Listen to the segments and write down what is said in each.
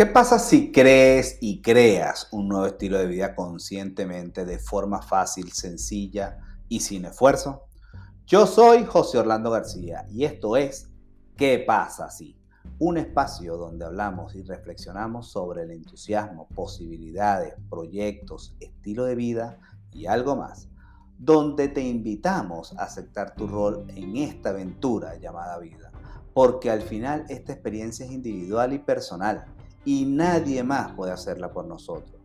¿Qué pasa si crees y creas un nuevo estilo de vida conscientemente, de forma fácil, sencilla y sin esfuerzo? Yo soy José Orlando García y esto es ¿Qué pasa si? Un espacio donde hablamos y reflexionamos sobre el entusiasmo, posibilidades, proyectos, estilo de vida y algo más, donde te invitamos a aceptar tu rol en esta aventura llamada vida, porque al final esta experiencia es individual y personal y nadie más puede hacerla por nosotros.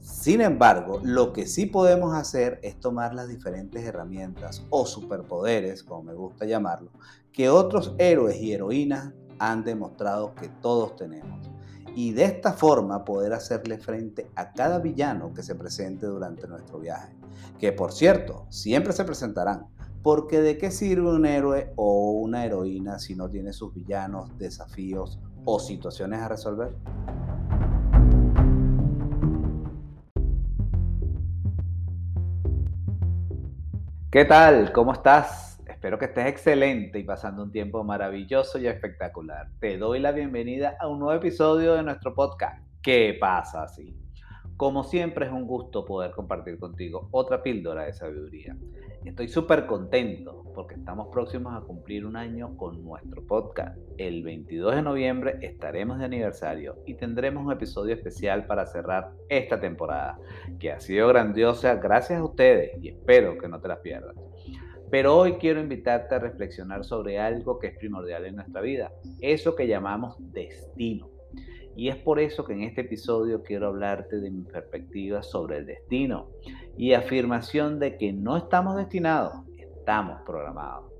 Sin embargo, lo que sí podemos hacer es tomar las diferentes herramientas o superpoderes, como me gusta llamarlo, que otros héroes y heroínas han demostrado que todos tenemos. Y de esta forma poder hacerle frente a cada villano que se presente durante nuestro viaje. Que por cierto, siempre se presentarán. Porque de qué sirve un héroe o una heroína si no tiene sus villanos, desafíos o situaciones a resolver? ¿Qué tal? ¿Cómo estás? Espero que estés excelente y pasando un tiempo maravilloso y espectacular. Te doy la bienvenida a un nuevo episodio de nuestro podcast. ¿Qué pasa así? Como siempre es un gusto poder compartir contigo otra píldora de sabiduría. Estoy súper contento porque estamos próximos a cumplir un año con nuestro podcast. El 22 de noviembre estaremos de aniversario y tendremos un episodio especial para cerrar esta temporada, que ha sido grandiosa gracias a ustedes y espero que no te las pierdas. Pero hoy quiero invitarte a reflexionar sobre algo que es primordial en nuestra vida, eso que llamamos destino. Y es por eso que en este episodio quiero hablarte de mi perspectiva sobre el destino y afirmación de que no estamos destinados, estamos programados.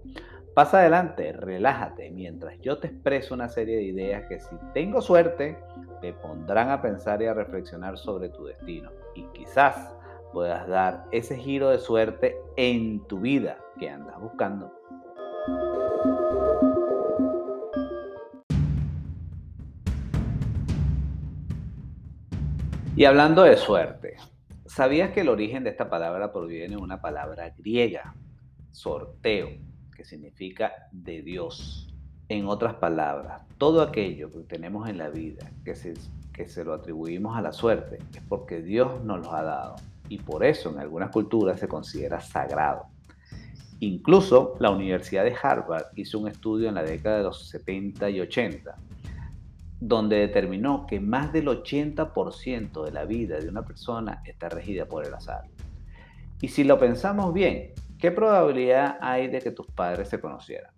Pasa adelante, relájate, mientras yo te expreso una serie de ideas que si tengo suerte, te pondrán a pensar y a reflexionar sobre tu destino. Y quizás puedas dar ese giro de suerte en tu vida que andas buscando. Y hablando de suerte, ¿sabías que el origen de esta palabra proviene de una palabra griega, sorteo, que significa de Dios? En otras palabras, todo aquello que tenemos en la vida que se, que se lo atribuimos a la suerte es porque Dios nos lo ha dado y por eso en algunas culturas se considera sagrado. Incluso la Universidad de Harvard hizo un estudio en la década de los 70 y 80 donde determinó que más del 80% de la vida de una persona está regida por el azar. Y si lo pensamos bien, ¿qué probabilidad hay de que tus padres se conocieran?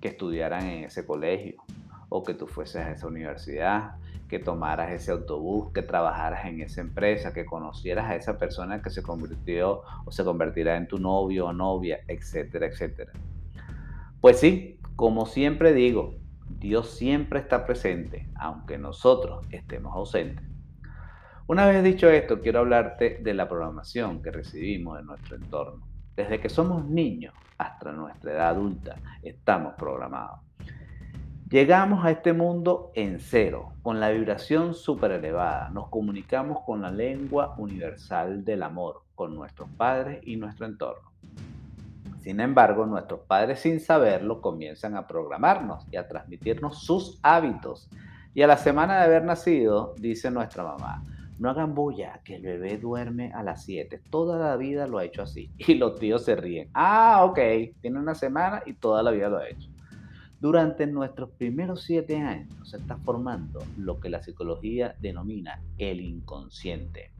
Que estudiaran en ese colegio, o que tú fueses a esa universidad, que tomaras ese autobús, que trabajaras en esa empresa, que conocieras a esa persona que se convirtió o se convertirá en tu novio o novia, etcétera, etcétera. Pues sí, como siempre digo, Dios siempre está presente, aunque nosotros estemos ausentes. Una vez dicho esto, quiero hablarte de la programación que recibimos en nuestro entorno. Desde que somos niños hasta nuestra edad adulta, estamos programados. Llegamos a este mundo en cero, con la vibración súper elevada. Nos comunicamos con la lengua universal del amor, con nuestros padres y nuestro entorno. Sin embargo, nuestros padres sin saberlo comienzan a programarnos y a transmitirnos sus hábitos. Y a la semana de haber nacido, dice nuestra mamá, no hagan bulla, que el bebé duerme a las 7. Toda la vida lo ha hecho así. Y los tíos se ríen. Ah, ok, tiene una semana y toda la vida lo ha hecho. Durante nuestros primeros siete años se está formando lo que la psicología denomina el inconsciente.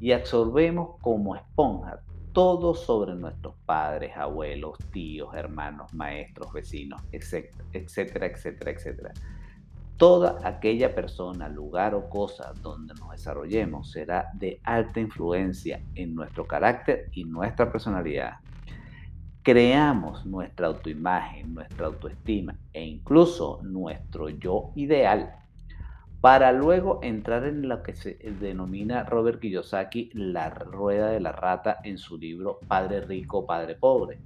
Y absorbemos como esponja todo sobre nuestros padres, abuelos, tíos, hermanos, maestros, vecinos, etcétera, etcétera, etcétera. Toda aquella persona, lugar o cosa donde nos desarrollemos será de alta influencia en nuestro carácter y nuestra personalidad. Creamos nuestra autoimagen, nuestra autoestima e incluso nuestro yo ideal para luego entrar en lo que se denomina Robert Kiyosaki la rueda de la rata en su libro Padre Rico, Padre Pobre,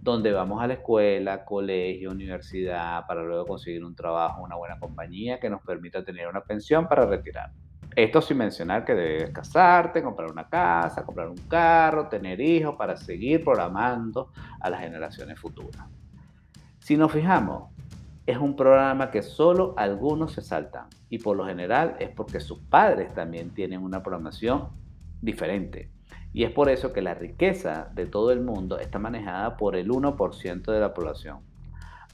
donde vamos a la escuela, colegio, universidad, para luego conseguir un trabajo, una buena compañía que nos permita tener una pensión para retirar. Esto sin mencionar que debes casarte, comprar una casa, comprar un carro, tener hijos para seguir programando a las generaciones futuras. Si nos fijamos, es un programa que solo algunos se saltan y por lo general es porque sus padres también tienen una programación diferente. Y es por eso que la riqueza de todo el mundo está manejada por el 1% de la población,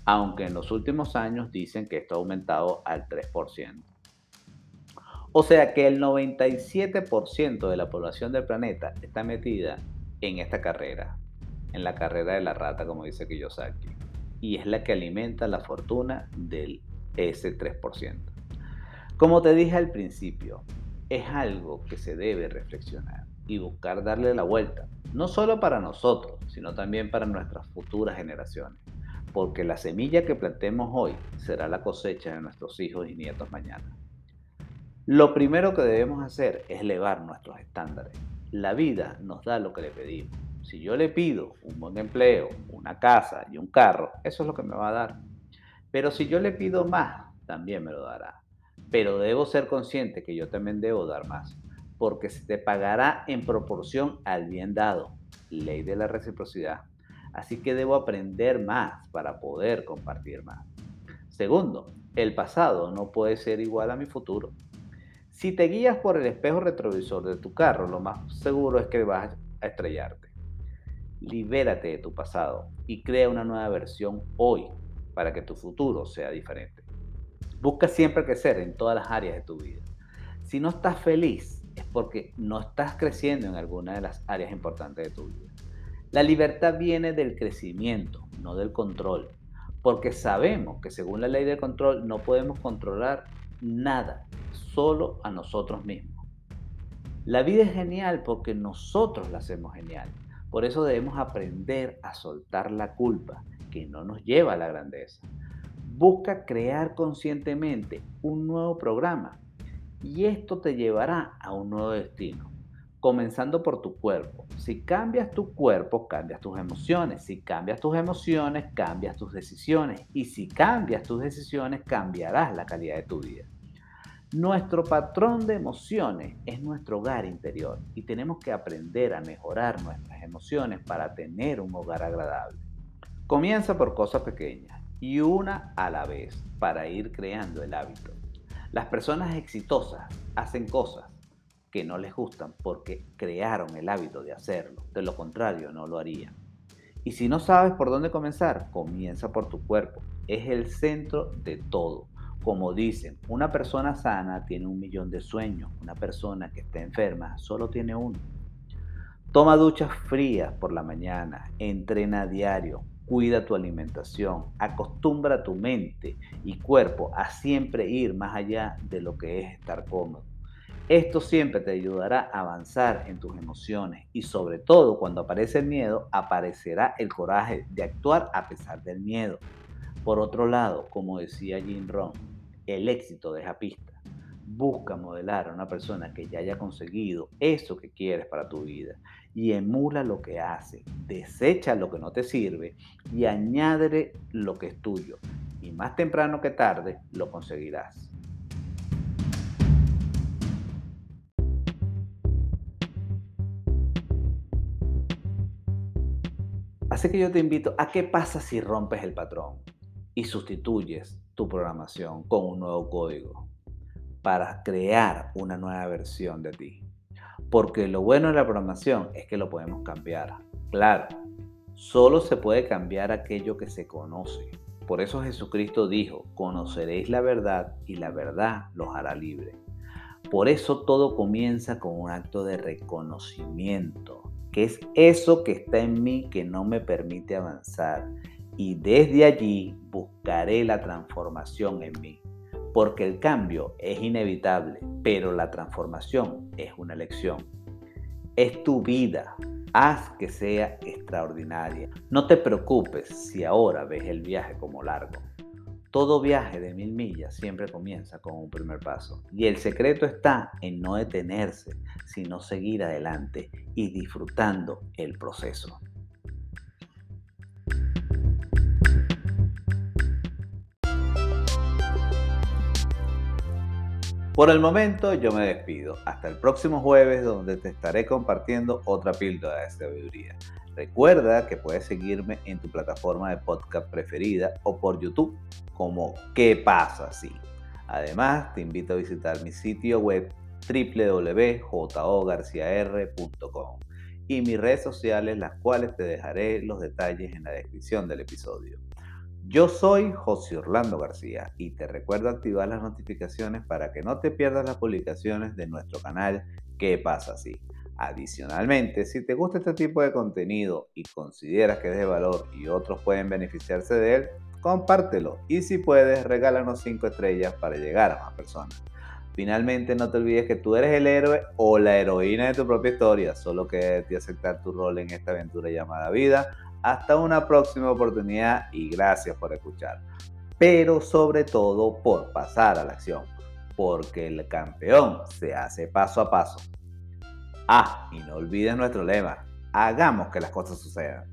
aunque en los últimos años dicen que esto ha aumentado al 3%. O sea que el 97% de la población del planeta está metida en esta carrera, en la carrera de la rata, como dice Kiyosaki, y es la que alimenta la fortuna del ese 3%. Como te dije al principio, es algo que se debe reflexionar y buscar darle la vuelta, no solo para nosotros, sino también para nuestras futuras generaciones, porque la semilla que plantemos hoy será la cosecha de nuestros hijos y nietos mañana. Lo primero que debemos hacer es elevar nuestros estándares. La vida nos da lo que le pedimos. Si yo le pido un buen empleo, una casa y un carro, eso es lo que me va a dar. Pero si yo le pido más, también me lo dará. Pero debo ser consciente que yo también debo dar más, porque se te pagará en proporción al bien dado. Ley de la reciprocidad. Así que debo aprender más para poder compartir más. Segundo, el pasado no puede ser igual a mi futuro. Si te guías por el espejo retrovisor de tu carro, lo más seguro es que vas a estrellarte. Libérate de tu pasado y crea una nueva versión hoy para que tu futuro sea diferente. Busca siempre crecer en todas las áreas de tu vida. Si no estás feliz es porque no estás creciendo en alguna de las áreas importantes de tu vida. La libertad viene del crecimiento, no del control, porque sabemos que según la ley del control no podemos controlar nada solo a nosotros mismos. La vida es genial porque nosotros la hacemos genial. Por eso debemos aprender a soltar la culpa que no nos lleva a la grandeza. Busca crear conscientemente un nuevo programa y esto te llevará a un nuevo destino. Comenzando por tu cuerpo. Si cambias tu cuerpo, cambias tus emociones. Si cambias tus emociones, cambias tus decisiones. Y si cambias tus decisiones, cambiarás la calidad de tu vida. Nuestro patrón de emociones es nuestro hogar interior y tenemos que aprender a mejorar nuestras emociones para tener un hogar agradable. Comienza por cosas pequeñas y una a la vez para ir creando el hábito. Las personas exitosas hacen cosas que no les gustan porque crearon el hábito de hacerlo. De lo contrario, no lo harían. Y si no sabes por dónde comenzar, comienza por tu cuerpo. Es el centro de todo. Como dicen, una persona sana tiene un millón de sueños, una persona que está enferma solo tiene uno. Toma duchas frías por la mañana, entrena a diario, cuida tu alimentación, acostumbra tu mente y cuerpo a siempre ir más allá de lo que es estar cómodo. Esto siempre te ayudará a avanzar en tus emociones y sobre todo cuando aparece el miedo, aparecerá el coraje de actuar a pesar del miedo. Por otro lado, como decía Jim Rohn, el éxito deja pista. Busca modelar a una persona que ya haya conseguido eso que quieres para tu vida y emula lo que hace, desecha lo que no te sirve y añade lo que es tuyo. Y más temprano que tarde lo conseguirás. Así que yo te invito a qué pasa si rompes el patrón y sustituyes tu programación con un nuevo código para crear una nueva versión de ti. Porque lo bueno de la programación es que lo podemos cambiar. Claro, solo se puede cambiar aquello que se conoce. Por eso Jesucristo dijo, conoceréis la verdad y la verdad los hará libre. Por eso todo comienza con un acto de reconocimiento, que es eso que está en mí que no me permite avanzar y desde allí buscaré la transformación en mí. Porque el cambio es inevitable, pero la transformación es una elección. Es tu vida, haz que sea extraordinaria. No te preocupes si ahora ves el viaje como largo. Todo viaje de mil millas siempre comienza con un primer paso. Y el secreto está en no detenerse, sino seguir adelante y disfrutando el proceso. Por el momento yo me despido. Hasta el próximo jueves donde te estaré compartiendo otra píldora de sabiduría. Recuerda que puedes seguirme en tu plataforma de podcast preferida o por YouTube como ¿Qué pasa así? Además, te invito a visitar mi sitio web www.jogarciar.com y mis redes sociales, las cuales te dejaré los detalles en la descripción del episodio. Yo soy José Orlando García y te recuerdo activar las notificaciones para que no te pierdas las publicaciones de nuestro canal ¿Qué pasa así? Adicionalmente, si te gusta este tipo de contenido y consideras que es de valor y otros pueden beneficiarse de él, compártelo y si puedes, regálanos 5 estrellas para llegar a más personas. Finalmente, no te olvides que tú eres el héroe o la heroína de tu propia historia, solo que de aceptar tu rol en esta aventura llamada vida. Hasta una próxima oportunidad y gracias por escuchar. Pero sobre todo por pasar a la acción, porque el campeón se hace paso a paso. Ah, y no olvides nuestro lema, hagamos que las cosas sucedan.